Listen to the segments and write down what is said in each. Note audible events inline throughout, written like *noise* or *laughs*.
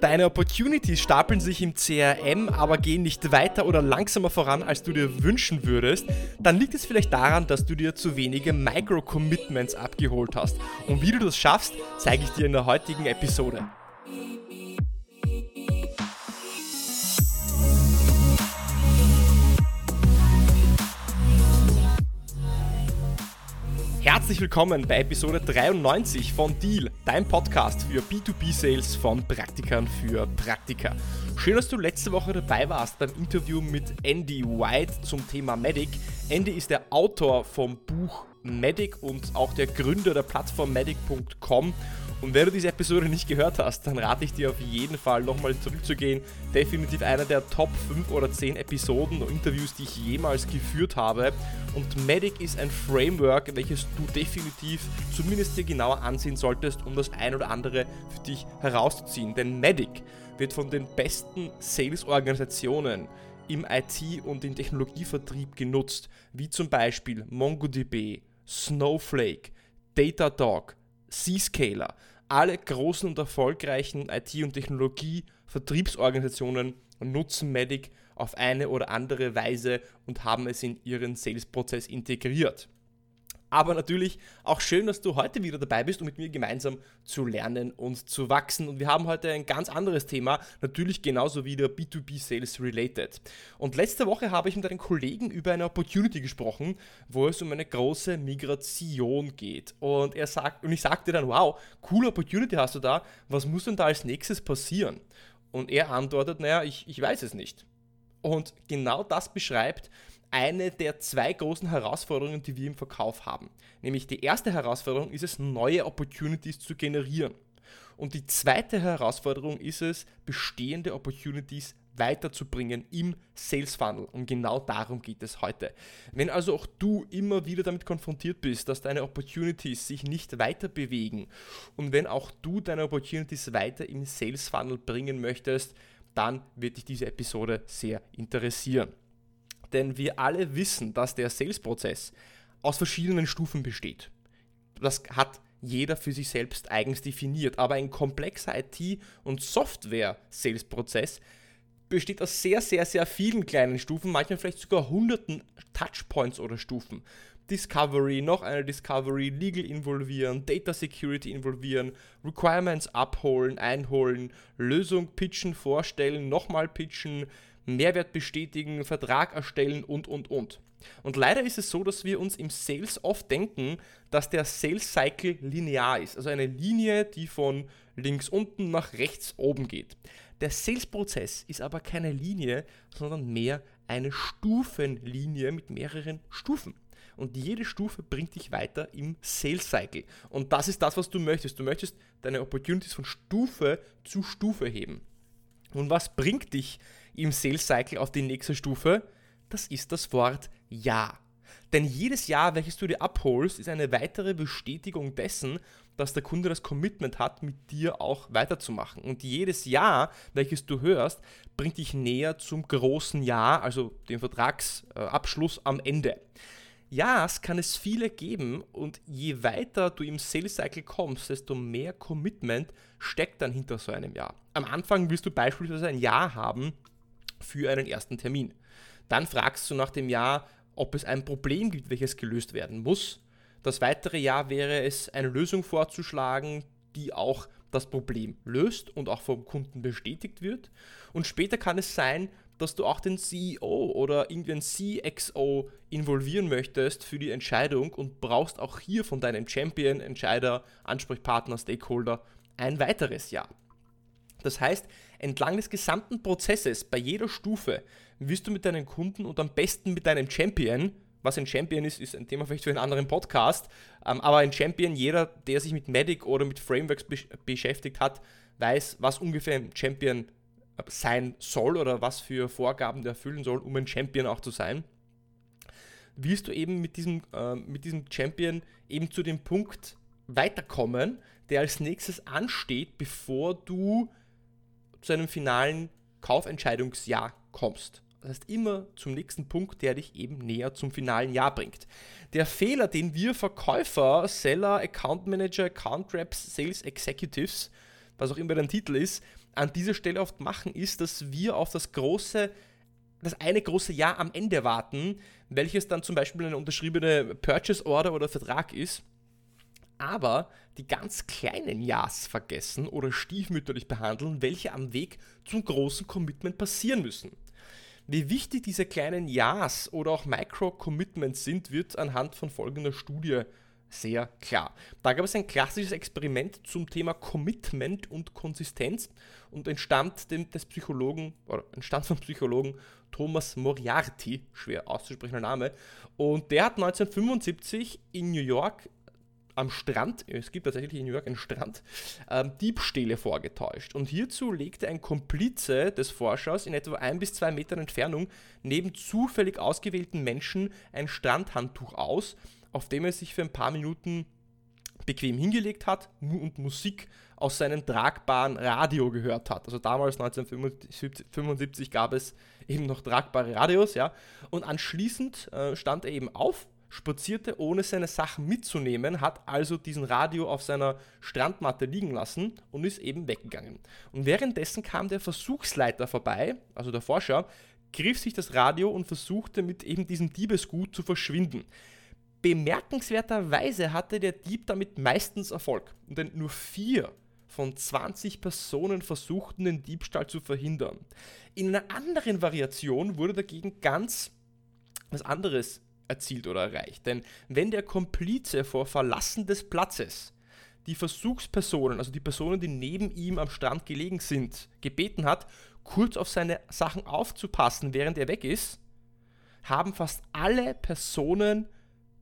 Deine Opportunities stapeln sich im CRM, aber gehen nicht weiter oder langsamer voran, als du dir wünschen würdest, dann liegt es vielleicht daran, dass du dir zu wenige Micro-Commitments abgeholt hast. Und wie du das schaffst, zeige ich dir in der heutigen Episode. Herzlich willkommen bei Episode 93 von Deal, dein Podcast für B2B-Sales von Praktikern für Praktika. Schön, dass du letzte Woche dabei warst beim Interview mit Andy White zum Thema Medic. Andy ist der Autor vom Buch Medic und auch der Gründer der Plattform medic.com und wenn du diese Episode nicht gehört hast, dann rate ich dir auf jeden Fall nochmal zurückzugehen. Definitiv einer der Top 5 oder 10 Episoden und Interviews, die ich jemals geführt habe. Und Medic ist ein Framework, welches du definitiv zumindest dir genauer ansehen solltest, um das ein oder andere für dich herauszuziehen. Denn Medic wird von den besten Sales-Organisationen im IT- und im Technologievertrieb genutzt, wie zum Beispiel MongoDB, Snowflake, Datadog, Zscaler alle großen und erfolgreichen IT- und Technologie-Vertriebsorganisationen nutzen Medic auf eine oder andere Weise und haben es in ihren Sales-Prozess integriert. Aber natürlich auch schön, dass du heute wieder dabei bist, um mit mir gemeinsam zu lernen und zu wachsen. Und wir haben heute ein ganz anderes Thema, natürlich genauso wieder B2B Sales related. Und letzte Woche habe ich mit einem Kollegen über eine Opportunity gesprochen, wo es um eine große Migration geht. Und er sagt, und ich sagte dann, wow, coole Opportunity hast du da, was muss denn da als nächstes passieren? Und er antwortet, naja, ich, ich weiß es nicht. Und genau das beschreibt, eine der zwei großen Herausforderungen, die wir im Verkauf haben. Nämlich die erste Herausforderung ist es, neue Opportunities zu generieren. Und die zweite Herausforderung ist es, bestehende Opportunities weiterzubringen im Sales Funnel. Und genau darum geht es heute. Wenn also auch du immer wieder damit konfrontiert bist, dass deine Opportunities sich nicht weiter bewegen und wenn auch du deine Opportunities weiter im Sales Funnel bringen möchtest, dann wird dich diese Episode sehr interessieren denn wir alle wissen, dass der Sales-Prozess aus verschiedenen Stufen besteht. Das hat jeder für sich selbst eigens definiert, aber ein komplexer IT- und Software-Sales-Prozess besteht aus sehr, sehr, sehr vielen kleinen Stufen, manchmal vielleicht sogar hunderten Touchpoints oder Stufen. Discovery, noch eine Discovery, Legal involvieren, Data Security involvieren, Requirements abholen, einholen, Lösung pitchen, vorstellen, nochmal pitchen, Mehrwert bestätigen, Vertrag erstellen und, und, und. Und leider ist es so, dass wir uns im Sales oft denken, dass der Sales Cycle linear ist, also eine Linie, die von links unten nach rechts oben geht. Der Sales-Prozess ist aber keine Linie, sondern mehr eine Stufenlinie mit mehreren Stufen. Und jede Stufe bringt dich weiter im Sales Cycle. Und das ist das, was du möchtest. Du möchtest deine Opportunities von Stufe zu Stufe heben. Und was bringt dich im Sales Cycle auf die nächste Stufe? Das ist das Wort Ja. Denn jedes Jahr, welches du dir abholst, ist eine weitere Bestätigung dessen, dass der Kunde das Commitment hat, mit dir auch weiterzumachen. Und jedes Jahr, welches du hörst, bringt dich näher zum großen Ja, also dem Vertragsabschluss am Ende. Ja's kann es viele geben und je weiter du im Sales Cycle kommst, desto mehr Commitment steckt dann hinter so einem Jahr. Am Anfang willst du beispielsweise ein Ja haben für einen ersten Termin. Dann fragst du nach dem Jahr, ob es ein Problem gibt, welches gelöst werden muss. Das weitere Jahr wäre es, eine Lösung vorzuschlagen, die auch das Problem löst und auch vom Kunden bestätigt wird. Und später kann es sein, dass du auch den CEO oder irgendeinen CXO involvieren möchtest für die Entscheidung und brauchst auch hier von deinem Champion, Entscheider, Ansprechpartner, Stakeholder ein weiteres Jahr. Das heißt, entlang des gesamten Prozesses, bei jeder Stufe, wirst du mit deinen Kunden und am besten mit deinem Champion, was ein Champion ist, ist ein Thema vielleicht für einen anderen Podcast, ähm, aber ein Champion, jeder, der sich mit Medic oder mit Frameworks beschäftigt hat, weiß, was ungefähr ein Champion äh, sein soll oder was für Vorgaben der erfüllen soll, um ein Champion auch zu sein, wirst du eben mit diesem, äh, mit diesem Champion eben zu dem Punkt weiterkommen, der als nächstes ansteht, bevor du zu einem finalen Kaufentscheidungsjahr kommst. Das heißt immer zum nächsten Punkt, der dich eben näher zum finalen Jahr bringt. Der Fehler, den wir Verkäufer, Seller, Account Manager, Account Reps, Sales Executives was auch immer dein Titel ist, an dieser Stelle oft machen, ist, dass wir auf das große, das eine große Ja am Ende warten, welches dann zum Beispiel eine unterschriebene Purchase Order oder Vertrag ist, aber die ganz kleinen Ja's vergessen oder stiefmütterlich behandeln, welche am Weg zum großen Commitment passieren müssen. Wie wichtig diese kleinen Ja's oder auch Micro-Commitments sind, wird anhand von folgender Studie sehr klar. Da gab es ein klassisches Experiment zum Thema Commitment und Konsistenz und entstammt dem, des Psychologen, oder entstand vom Psychologen Thomas Moriarty, schwer auszusprechender Name, und der hat 1975 in New York am Strand, es gibt tatsächlich in New York einen Strand, ähm, Diebstähle vorgetäuscht. Und hierzu legte ein Komplize des Forschers in etwa ein bis zwei Metern Entfernung neben zufällig ausgewählten Menschen ein Strandhandtuch aus, auf dem er sich für ein paar Minuten bequem hingelegt hat und Musik aus seinem tragbaren Radio gehört hat. Also damals 1975 gab es eben noch tragbare Radios, ja. Und anschließend äh, stand er eben auf spazierte ohne seine Sachen mitzunehmen, hat also diesen Radio auf seiner Strandmatte liegen lassen und ist eben weggegangen. Und währenddessen kam der Versuchsleiter vorbei, also der Forscher, griff sich das Radio und versuchte mit eben diesem Diebesgut zu verschwinden. Bemerkenswerterweise hatte der Dieb damit meistens Erfolg, denn nur vier von 20 Personen versuchten den Diebstahl zu verhindern. In einer anderen Variation wurde dagegen ganz was anderes erzielt oder erreicht. Denn wenn der Komplize vor Verlassen des Platzes die Versuchspersonen, also die Personen, die neben ihm am Strand gelegen sind, gebeten hat, kurz auf seine Sachen aufzupassen, während er weg ist, haben fast alle Personen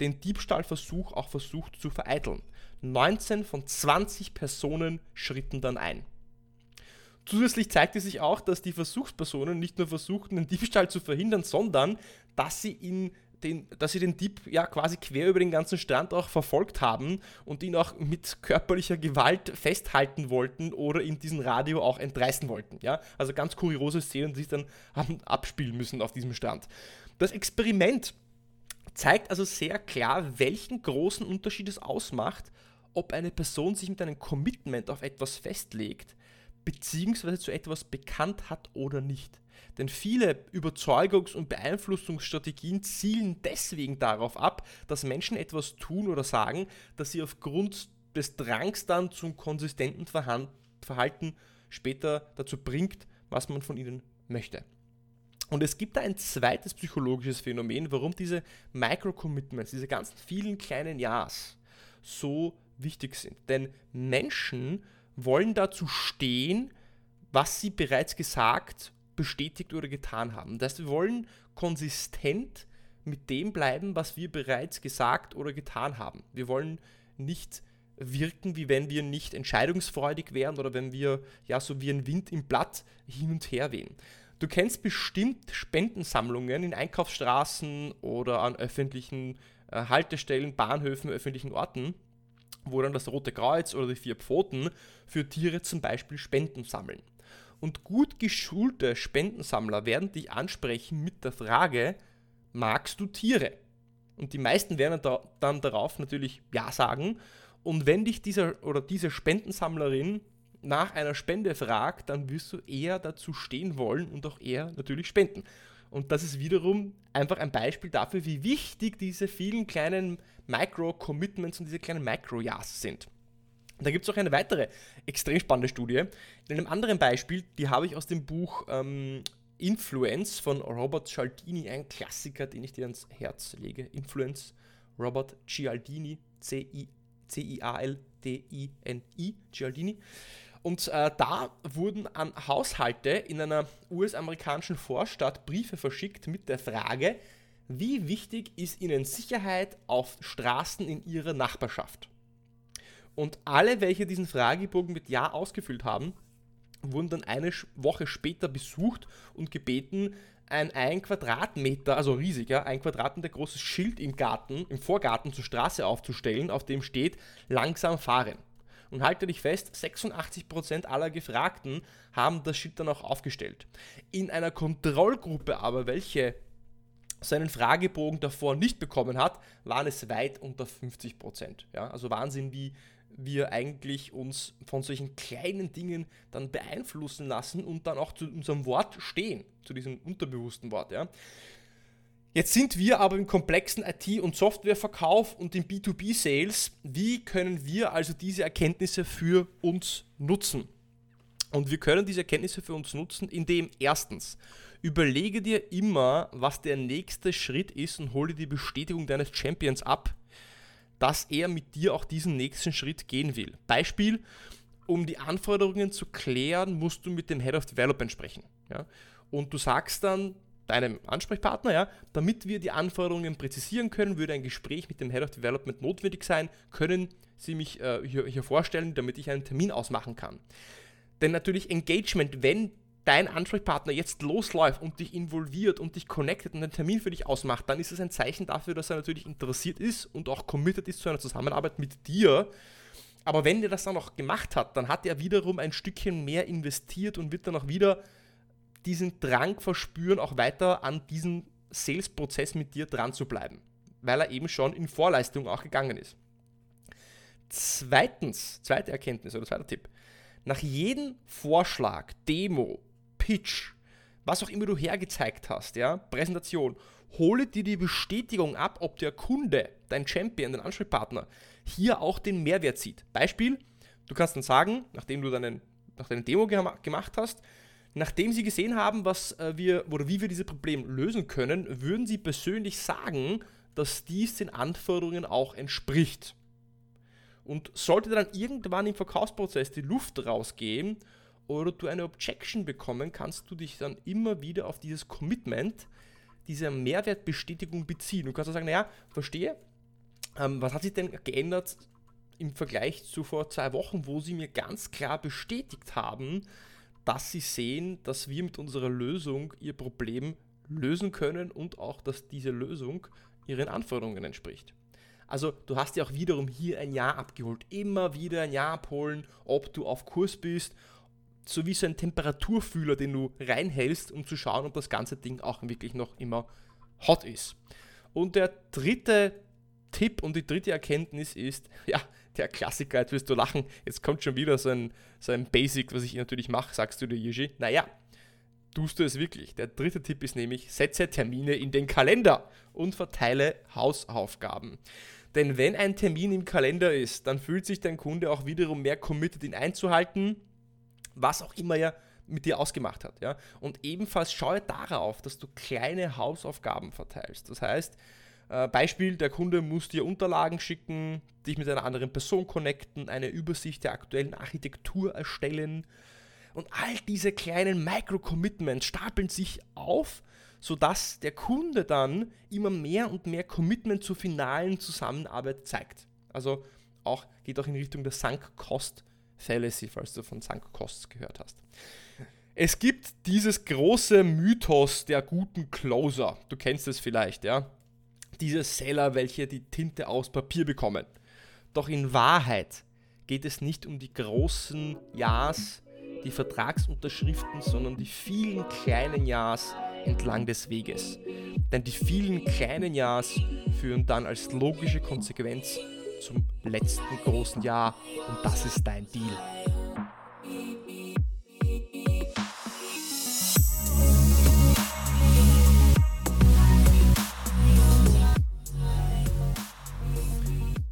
den Diebstahlversuch auch versucht zu vereiteln. 19 von 20 Personen schritten dann ein. Zusätzlich zeigte sich auch, dass die Versuchspersonen nicht nur versuchten, den Diebstahl zu verhindern, sondern dass sie ihn den, dass sie den Dieb ja quasi quer über den ganzen Strand auch verfolgt haben und ihn auch mit körperlicher Gewalt festhalten wollten oder ihm diesen Radio auch entreißen wollten. Ja? Also ganz kuriose Szenen, die sich dann haben abspielen müssen auf diesem Strand. Das Experiment zeigt also sehr klar, welchen großen Unterschied es ausmacht, ob eine Person sich mit einem Commitment auf etwas festlegt, beziehungsweise zu etwas bekannt hat oder nicht. Denn viele Überzeugungs- und Beeinflussungsstrategien zielen deswegen darauf ab, dass Menschen etwas tun oder sagen, dass sie aufgrund des Drangs dann zum konsistenten Verhalten später dazu bringt, was man von ihnen möchte. Und es gibt da ein zweites psychologisches Phänomen, warum diese Micro-Commitments, diese ganzen vielen kleinen Ja's so wichtig sind. Denn Menschen wollen dazu stehen, was sie bereits gesagt bestätigt oder getan haben. Das heißt, wir wollen konsistent mit dem bleiben, was wir bereits gesagt oder getan haben. Wir wollen nicht wirken, wie wenn wir nicht entscheidungsfreudig wären oder wenn wir ja so wie ein Wind im Blatt hin und her wehen. Du kennst bestimmt Spendensammlungen in Einkaufsstraßen oder an öffentlichen äh, Haltestellen, Bahnhöfen, öffentlichen Orten, wo dann das Rote Kreuz oder die vier Pfoten für Tiere zum Beispiel Spenden sammeln. Und gut geschulte Spendensammler werden dich ansprechen mit der Frage, magst du Tiere? Und die meisten werden dann darauf natürlich Ja sagen. Und wenn dich dieser oder diese Spendensammlerin nach einer Spende fragt, dann wirst du eher dazu stehen wollen und auch eher natürlich spenden. Und das ist wiederum einfach ein Beispiel dafür, wie wichtig diese vielen kleinen Micro-Commitments und diese kleinen Micro-Ja's sind. Da gibt es auch eine weitere extrem spannende Studie. In einem anderen Beispiel, die habe ich aus dem Buch ähm, Influence von Robert Cialdini, ein Klassiker, den ich dir ans Herz lege. Influence, Robert Cialdini, C-I-A-L-D-I-N-I, Cialdini. Und äh, da wurden an Haushalte in einer US-amerikanischen Vorstadt Briefe verschickt mit der Frage, wie wichtig ist Ihnen Sicherheit auf Straßen in Ihrer Nachbarschaft? Und alle, welche diesen Fragebogen mit Ja ausgefüllt haben, wurden dann eine Woche später besucht und gebeten, ein 1 Quadratmeter, also riesig, ein Quadratmeter großes Schild im Garten, im Vorgarten zur Straße aufzustellen, auf dem steht langsam fahren. Und halte dich fest, 86% aller Gefragten haben das Schild dann auch aufgestellt. In einer Kontrollgruppe aber, welche seinen Fragebogen davor nicht bekommen hat, waren es weit unter 50 Ja? Also Wahnsinn, wie wir eigentlich uns von solchen kleinen Dingen dann beeinflussen lassen und dann auch zu unserem Wort stehen, zu diesem unterbewussten Wort. Ja. Jetzt sind wir aber im komplexen IT- und Softwareverkauf und im B2B-Sales. Wie können wir also diese Erkenntnisse für uns nutzen? Und wir können diese Erkenntnisse für uns nutzen, indem erstens, überlege dir immer, was der nächste Schritt ist und hole die Bestätigung deines Champions ab, dass er mit dir auch diesen nächsten Schritt gehen will. Beispiel, um die Anforderungen zu klären, musst du mit dem Head of Development sprechen. Ja? Und du sagst dann, deinem Ansprechpartner, ja, damit wir die Anforderungen präzisieren können, würde ein Gespräch mit dem Head of Development notwendig sein, können Sie mich äh, hier, hier vorstellen, damit ich einen Termin ausmachen kann. Denn natürlich Engagement, wenn dein Ansprechpartner jetzt losläuft und dich involviert und dich connectet und einen Termin für dich ausmacht, dann ist es ein Zeichen dafür, dass er natürlich interessiert ist und auch committed ist zu einer Zusammenarbeit mit dir. Aber wenn der das dann auch gemacht hat, dann hat er wiederum ein Stückchen mehr investiert und wird dann auch wieder diesen Drang verspüren, auch weiter an diesem Sales-Prozess mit dir dran zu bleiben, weil er eben schon in Vorleistung auch gegangen ist. Zweitens, zweite Erkenntnis oder zweiter Tipp. Nach jedem Vorschlag, Demo, Pitch, was auch immer du hergezeigt hast, ja, Präsentation, hole dir die Bestätigung ab, ob der Kunde, dein Champion, dein Ansprechpartner, hier auch den Mehrwert sieht. Beispiel, du kannst dann sagen, nachdem du deinen, nach deiner Demo gemacht hast, Nachdem Sie gesehen haben, was äh, wir oder wie wir dieses Problem lösen können, würden Sie persönlich sagen, dass dies den Anforderungen auch entspricht. Und sollte dann irgendwann im Verkaufsprozess die Luft rausgehen oder du eine Objection bekommen, kannst du dich dann immer wieder auf dieses Commitment, diese Mehrwertbestätigung beziehen. Du kannst sagen, naja, verstehe, ähm, was hat sich denn geändert im Vergleich zu vor zwei Wochen, wo sie mir ganz klar bestätigt haben, dass sie sehen, dass wir mit unserer Lösung ihr Problem lösen können und auch, dass diese Lösung ihren Anforderungen entspricht. Also du hast ja auch wiederum hier ein Jahr abgeholt. Immer wieder ein Jahr abholen, ob du auf Kurs bist, so wie so ein Temperaturfühler, den du reinhältst, um zu schauen, ob das ganze Ding auch wirklich noch immer hot ist. Und der dritte Tipp und die dritte Erkenntnis ist, *laughs* ja, der Klassiker, jetzt wirst du lachen, jetzt kommt schon wieder so ein, so ein Basic, was ich natürlich mache, sagst du dir, Yuji. Naja, tust du es wirklich. Der dritte Tipp ist nämlich, setze Termine in den Kalender und verteile Hausaufgaben. Denn wenn ein Termin im Kalender ist, dann fühlt sich dein Kunde auch wiederum mehr committed, ihn einzuhalten, was auch immer er mit dir ausgemacht hat. Ja? Und ebenfalls schaue darauf, dass du kleine Hausaufgaben verteilst. Das heißt, äh, Beispiel, der Kunde muss dir Unterlagen schicken, dich mit einer anderen Person connecten, eine Übersicht der aktuellen Architektur erstellen. Und all diese kleinen Micro-Commitments stapeln sich auf, sodass der Kunde dann immer mehr und mehr Commitment zur finalen Zusammenarbeit zeigt. Also auch, geht auch in Richtung der Sunk Cost Fallacy, falls du von Sunk Costs gehört hast. Es gibt dieses große Mythos der guten Closer. Du kennst es vielleicht, ja diese Seller, welche die Tinte aus Papier bekommen. Doch in Wahrheit geht es nicht um die großen Ja's, die Vertragsunterschriften, sondern die vielen kleinen Ja's entlang des Weges. Denn die vielen kleinen Ja's führen dann als logische Konsequenz zum letzten großen Jahr und das ist dein Deal.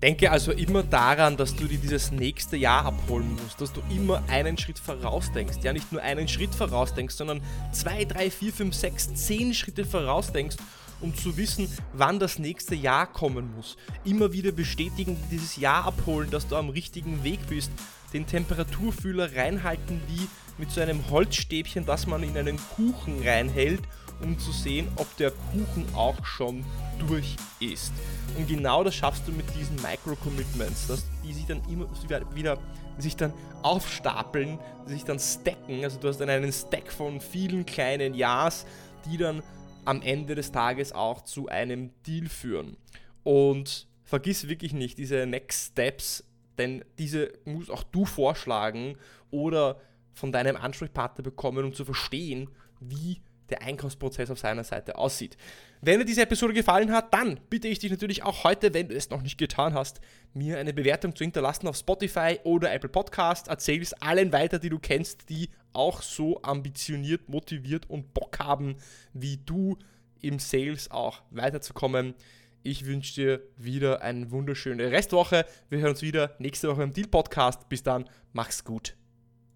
Denke also immer daran, dass du dir dieses nächste Jahr abholen musst, dass du immer einen Schritt vorausdenkst. Ja, nicht nur einen Schritt vorausdenkst, sondern zwei, drei, vier, fünf, sechs, zehn Schritte vorausdenkst, um zu wissen, wann das nächste Jahr kommen muss. Immer wieder bestätigen, dieses Jahr abholen, dass du am richtigen Weg bist. Den Temperaturfühler reinhalten wie mit so einem Holzstäbchen, das man in einen Kuchen reinhält, um zu sehen, ob der Kuchen auch schon durch ist. Und genau das schaffst du mit diesen Micro-Commitments, dass die sich dann immer wieder sich dann aufstapeln, sich dann stacken. Also du hast dann einen Stack von vielen kleinen Ja's, die dann am Ende des Tages auch zu einem Deal führen. Und vergiss wirklich nicht diese Next Steps, denn diese musst auch du vorschlagen oder von deinem Ansprechpartner bekommen, um zu verstehen, wie der Einkaufsprozess auf seiner Seite aussieht. Wenn dir diese Episode gefallen hat, dann bitte ich dich natürlich auch heute, wenn du es noch nicht getan hast, mir eine Bewertung zu hinterlassen auf Spotify oder Apple Podcast. Erzähl es allen weiter, die du kennst, die auch so ambitioniert, motiviert und Bock haben, wie du im Sales auch weiterzukommen. Ich wünsche dir wieder eine wunderschöne Restwoche. Wir hören uns wieder nächste Woche im Deal Podcast. Bis dann, mach's gut.